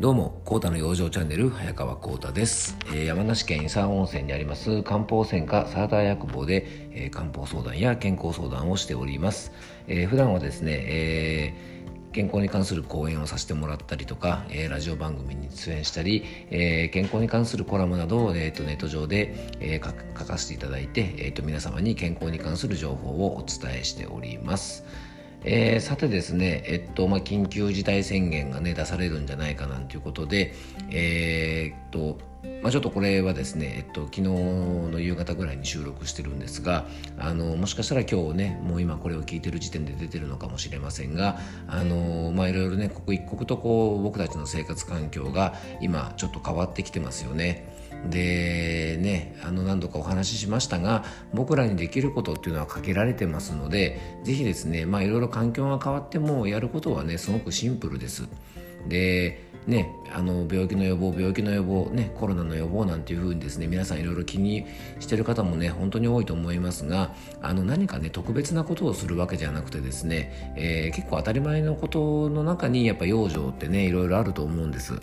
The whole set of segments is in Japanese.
どうも、コータの養生チャンネル、早川コータです。えー、山梨県伊佐温泉にあります漢方専科サーター薬房で、えー、漢方相談や健康相談をしております。えー、普段はですね、えー、健康に関する講演をさせてもらったりとか、えー、ラジオ番組に出演したり、えー、健康に関するコラムなどを、えーと、ネット上で、えー、書かせていただいて、えーと皆様に健康に関する情報をお伝えしております。えー、さてですね、えっとまあ、緊急事態宣言が、ね、出されるんじゃないかなんていうことで、えー、っとまあ、ちょっとこれはですね、えっと、昨日の夕方ぐらいに収録してるんですがあのもしかしたら今日ねもう今これを聞いてる時点で出てるのかもしれませんがあの、まあ、いろいろね刻一刻とこう僕たちの生活環境が今ちょっと変わってきてますよね。でねあの何度かお話ししましたが僕らにできることっていうのは限られてますので是非ですねまあいろいろ環境が変わってもやることはねすごくシンプルです。でね、あの病気の予防病気の予防、ね、コロナの予防なんていうふうにですね皆さんいろいろ気にしてる方もね本当に多いと思いますがあの何かね特別なことをするわけじゃなくてですね、えー、結構当たり前のことの中にやっぱ養生ってねいろいろあると思うんです。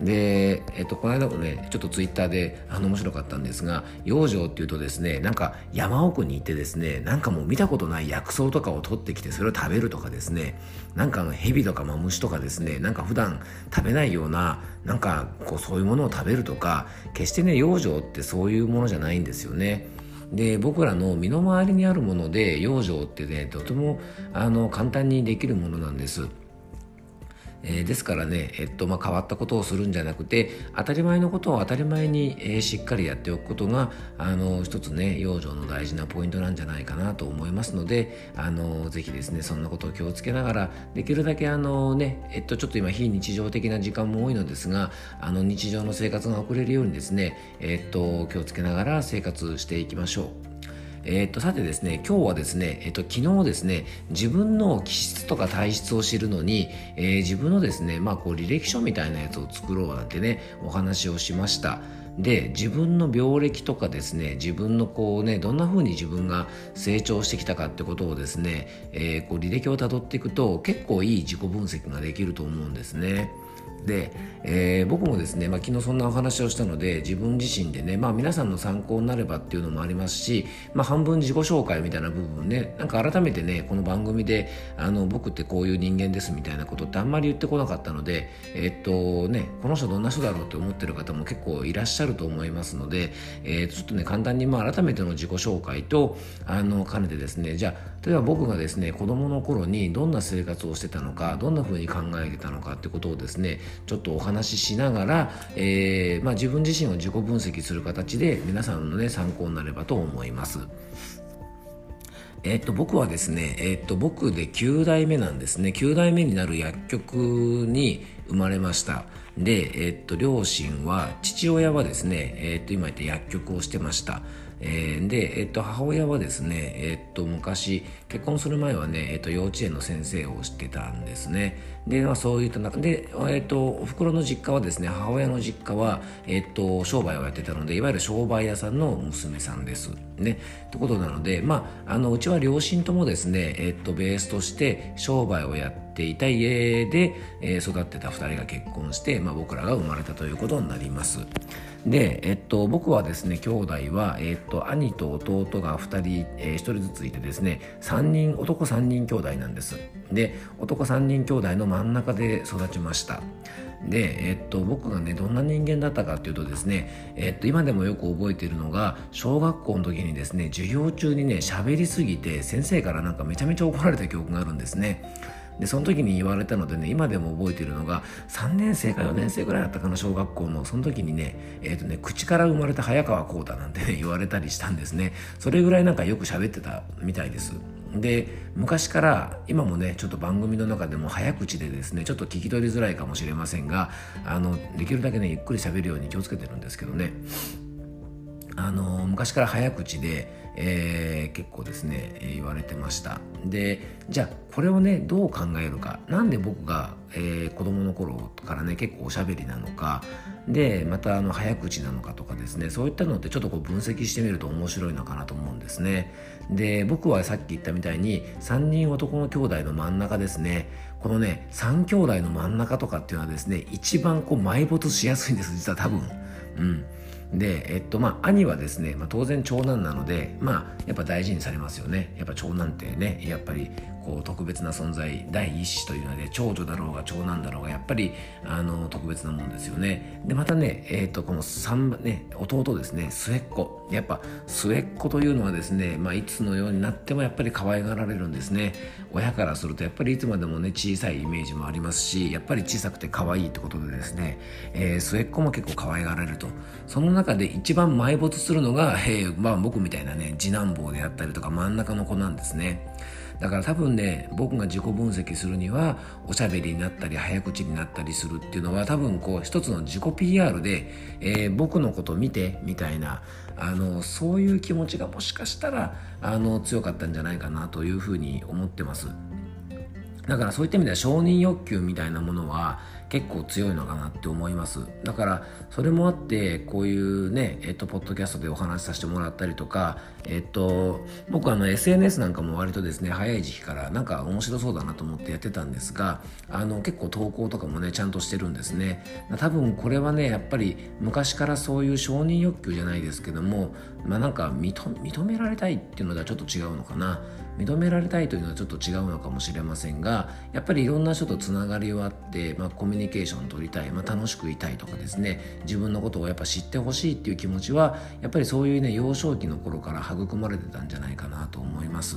で、えっと、この間もねちょっとツイッターであの面白かったんですが養生っていうとですねなんか山奥に行ってですねなんかもう見たことない薬草とかを取ってきてそれを食べるとかですねなんかあの蛇とかマムシとかですねなんか普段食べないようななんかこうそういうものを食べるとか決してね養生ってそういうものじゃないんですよね。で僕らの身の回りにあるもので養生ってねとてもあの簡単にできるものなんです。えー、ですからね、えっとまあ、変わったことをするんじゃなくて当たり前のことを当たり前に、えー、しっかりやっておくことがあの一つね養生の大事なポイントなんじゃないかなと思いますのであのぜひですねそんなことを気をつけながらできるだけあのね、えっと、ちょっと今非日常的な時間も多いのですがあの日常の生活が送れるようにですね、えっと、気をつけながら生活していきましょう。えー、とさてですね今日はですね、え、っと昨日ですね自分の気質とか体質を知るのに、えー、自分のですねまあこう履歴書みたいなやつを作ろうなんてねお話をしましたで自分の病歴とかですね自分のこうねどんな風に自分が成長してきたかってことをですね、えー、こう履歴をたどっていくと結構いい自己分析ができると思うんですね。で、えー、僕もですね、まあ、昨日そんなお話をしたので自分自身でね、まあ、皆さんの参考になればっていうのもありますし、まあ、半分自己紹介みたいな部分ねなんか改めてねこの番組であの僕ってこういう人間ですみたいなことってあんまり言ってこなかったので、えー、っとね、この人どんな人だろうって思ってる方も結構いらっしゃると思いますので、えー、ちょっとね簡単にまあ改めての自己紹介とあの兼ねてですねじゃあ例えば僕がですね子供の頃にどんな生活をしてたのかどんな風に考えてたのかってことをですねちょっとお話ししながら、えー、まあ、自分自身を自己分析する形で皆さんのね参考になればと思います。えっと、僕はですね、えっと、僕で9代目なんですね。9代目になる薬局に生まれました。で、えっと、両親は、父親はですね、えっと、今言った薬局をしてました。えー、で、えっと、母親はですね、えっと、昔、結婚する前はね、えっと、幼稚園の先生をしてたんですね。で、まあ、そういった中で、えっと、お袋の実家はですね、母親の実家は、えっと、商売をやってたので、いわゆる商売屋さんの娘さんです。ね。ってことなので、まあ、あの、うちは両親ともですね、えっと、ベースとして商売をやってていた家で、えー、育ってた2人が結婚して、まあ、僕らが生まれたということになります。で、えっと、僕はですね兄弟は、えっと、兄と弟が2人、えー、1人ずついてですね3人男3人兄弟なんです。で男3人兄弟の真ん中で育ちました。で、えっと、僕がねどんな人間だったかっていうとですね、えっと、今でもよく覚えているのが小学校の時にですね授業中にね喋りすぎて先生からなんかめちゃめちゃ怒られた記憶があるんですね。でその時に言われたのでね今でも覚えてるのが3年生か4年生ぐらいだったかな小学校のその時にね,、えーとね口から生まれた早川浩太なんて、ね、言われたりしたんですね。それぐらいなんかよく喋ってたみたいです。で昔から今もねちょっと番組の中でも早口でですねちょっと聞き取りづらいかもしれませんがあのできるだけねゆっくり喋るように気をつけてるんですけどね。あの昔から早口で、えー、結構ですね、言われてました。でじゃあこれをねどう考えるか。なんで僕が、えー、子供の頃からね結構おしゃべりなのか。でまたあの早口なのかとかですね。そういったのってちょっとこう分析してみると面白いのかなと思うんですね。で僕はさっき言ったみたいに3人男の兄弟の真ん中ですね。このね3兄弟の真ん中とかっていうのはですね一番こう埋没しやすいんです実は多分。うん。で、えっと、まあ、兄はですね、まあ、当然長男なので、まあ、やっぱ大事にされますよね。やっぱ長男ってね、やっぱり、こう、特別な存在、第一子というので、長女だろうが長男だろうが、やっぱり、あの、特別なもんですよね。で、またね、えっと、この三ね、弟ですね、末っ子。やっぱ、末っ子というのはですね、まあ、いつのようになってもやっぱり可愛がられるんですね。親からすると、やっぱりいつまでもね、小さいイメージもありますし、やっぱり小さくて可愛いってことでですね、えー、末っ子も結構可愛がられると。その中で一番埋没するのが、えー、まあ僕みたいなね、次男坊であったりとか真ん中の子なんですね。だから多分ね、僕が自己分析するには、おしゃべりになったり、早口になったりするっていうのは、多分こう、一つの自己 PR で、えー、僕のこと見て、みたいな、あの、そういう気持ちがもしかしたら、あの、強かったんじゃないかなというふうに思ってます。だからそういった意味では承認欲求みたいなものは結構強いのかなって思います。だからそれもあってこういうねえっとポッドキャストでお話しさせてもらったりとかえっと僕あの SNS なんかも割とですね早い時期からなんか面白そうだなと思ってやってたんですがあの結構投稿とかもねちゃんとしてるんですね。多分これはねやっぱり昔からそういう承認欲求じゃないですけどもまあなんか認められたいっていうのではちょっと違うのかな。認められたいというのはちょっと違うのかもしれませんがやっぱりいろんな人とつながりはあって、まあ、コミュニケーション取りたい、まあ、楽しくいたいとかですね自分のことをやっぱ知ってほしいっていう気持ちはやっぱりそういうね幼少期の頃から育まれてたんじゃないかなと思います。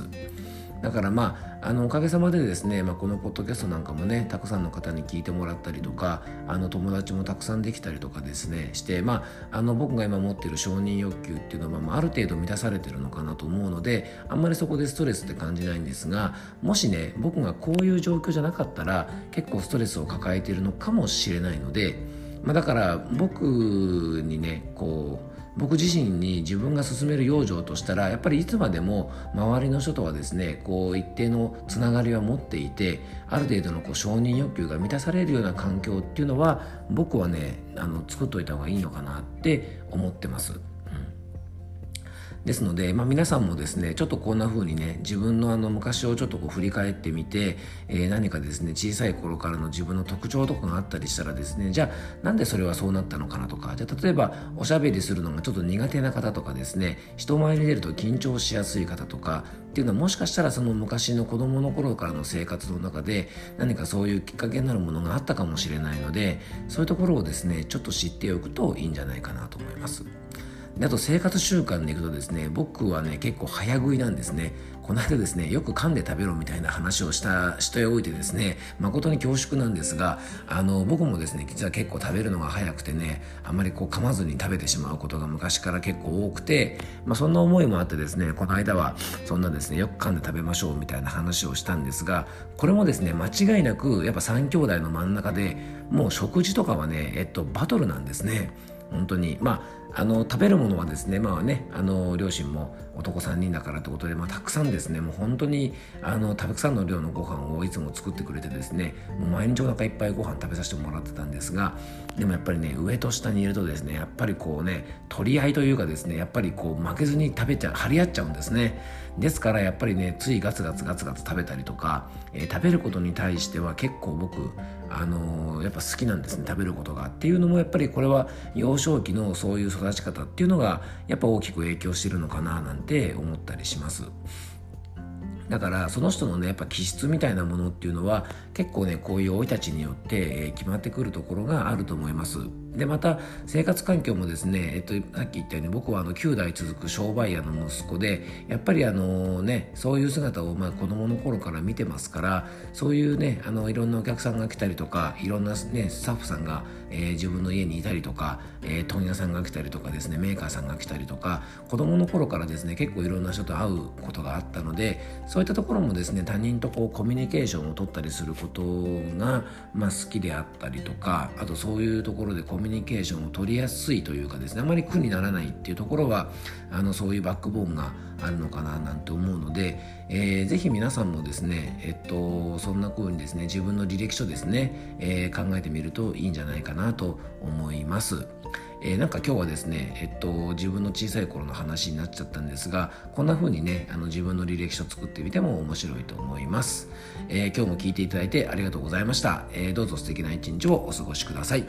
だからまああのおかげさまでですね、まあ、このポッドキャストなんかもねたくさんの方に聞いてもらったりとかあの友達もたくさんできたりとかですねしてまああの僕が今持っている承認欲求っていうのは、まあ、ある程度満たされてるのかなと思うのであんまりそこでストレスって感じないんですがもしね僕がこういう状況じゃなかったら結構ストレスを抱えているのかもしれないので、まあ、だから僕にねこう僕自身に自分が進める養生としたらやっぱりいつまでも周りの人とはですねこう一定のつながりは持っていてある程度のこう承認欲求が満たされるような環境っていうのは僕はねあの作っといた方がいいのかなって思ってます。ですので、まあ、皆さんもですねちょっとこんな風にね自分のあの昔をちょっとこう振り返ってみて、えー、何かですね小さい頃からの自分の特徴とかがあったりしたらですねじゃあなんでそれはそうなったのかなとかじゃあ例えばおしゃべりするのがちょっと苦手な方とかですね人前に出ると緊張しやすい方とかっていうのはもしかしたらその昔の子供の頃からの生活の中で何かそういうきっかけになるものがあったかもしれないのでそういうところをですねちょっと知っておくといいんじゃないかなと思います。であと生活習慣でいくとですね僕はね結構早食いなんですね。この間ですねよく噛んで食べろみたいな話をした人へおいてですね誠に恐縮なんですがあの僕もですね実は結構食べるのが早くてねあまりこう噛まずに食べてしまうことが昔から結構多くて、まあ、そんな思いもあってですねこの間はそんなですねよく噛んで食べましょうみたいな話をしたんですがこれもですね間違いなくやっぱ3兄弟の真ん中でもう食事とかはねえっとバトルなんですね。本当に。まああの食べるものはですねまあねあの両親も男3人だからってことで、まあ、たくさんですねもう本当にあのたくさんの量のご飯をいつも作ってくれてですねもう毎日お腹いっぱいご飯食べさせてもらってたんですがでもやっぱりね上と下にいるとですねやっぱりこうね取り合いというかですねやっぱりこう負けずに食べちゃう張り合っちゃうんですね。ですからやっぱりねついガツガツガツガツ食べたりとか、えー、食べることに対しては結構僕あのー、やっぱ好きなんですね食べることが。っていうのもやっぱりこれは幼少期のそういう育ち方っていうのがやっぱ大きく影響してるのかななんて思ったりします。だからその人のねやっぱ気質みたいなものっていうのは結構ねこういう生い立ちによって決まってくるところがあると思います。でまた生活環境もですね、えっと、さっき言ったように僕はあの9代続く商売屋の息子でやっぱりあのねそういう姿をまあ子供の頃から見てますからそういうねあのいろんなお客さんが来たりとかいろんな、ね、スタッフさんが、えー、自分の家にいたりとか、えー、問屋さんが来たりとかですねメーカーさんが来たりとか子供の頃からですね結構いろんな人と会うことがあったのでそういったところもですね他人とこうコミュニケーションを取ったりすることが、まあ、好きであったりとかあとそういうところでコミミュニケーションを取りやすいというかですねあまり苦にならないっていうところはあのそういうバックボーンがあるのかななんて思うので、えー、ぜひ皆さんもですね、えっと、そんな風にですね自分の履歴書ですね、えー、考えてみるといいんじゃないかなと思います。えー、なんか今日はですね、えっと、自分の小さい頃の話になっちゃったんですがこんな風にねあの自分の履歴書作ってみても面白いと思います、えー、今日も聞いていただいてありがとうございました、えー、どうぞ素敵な一日をお過ごしください。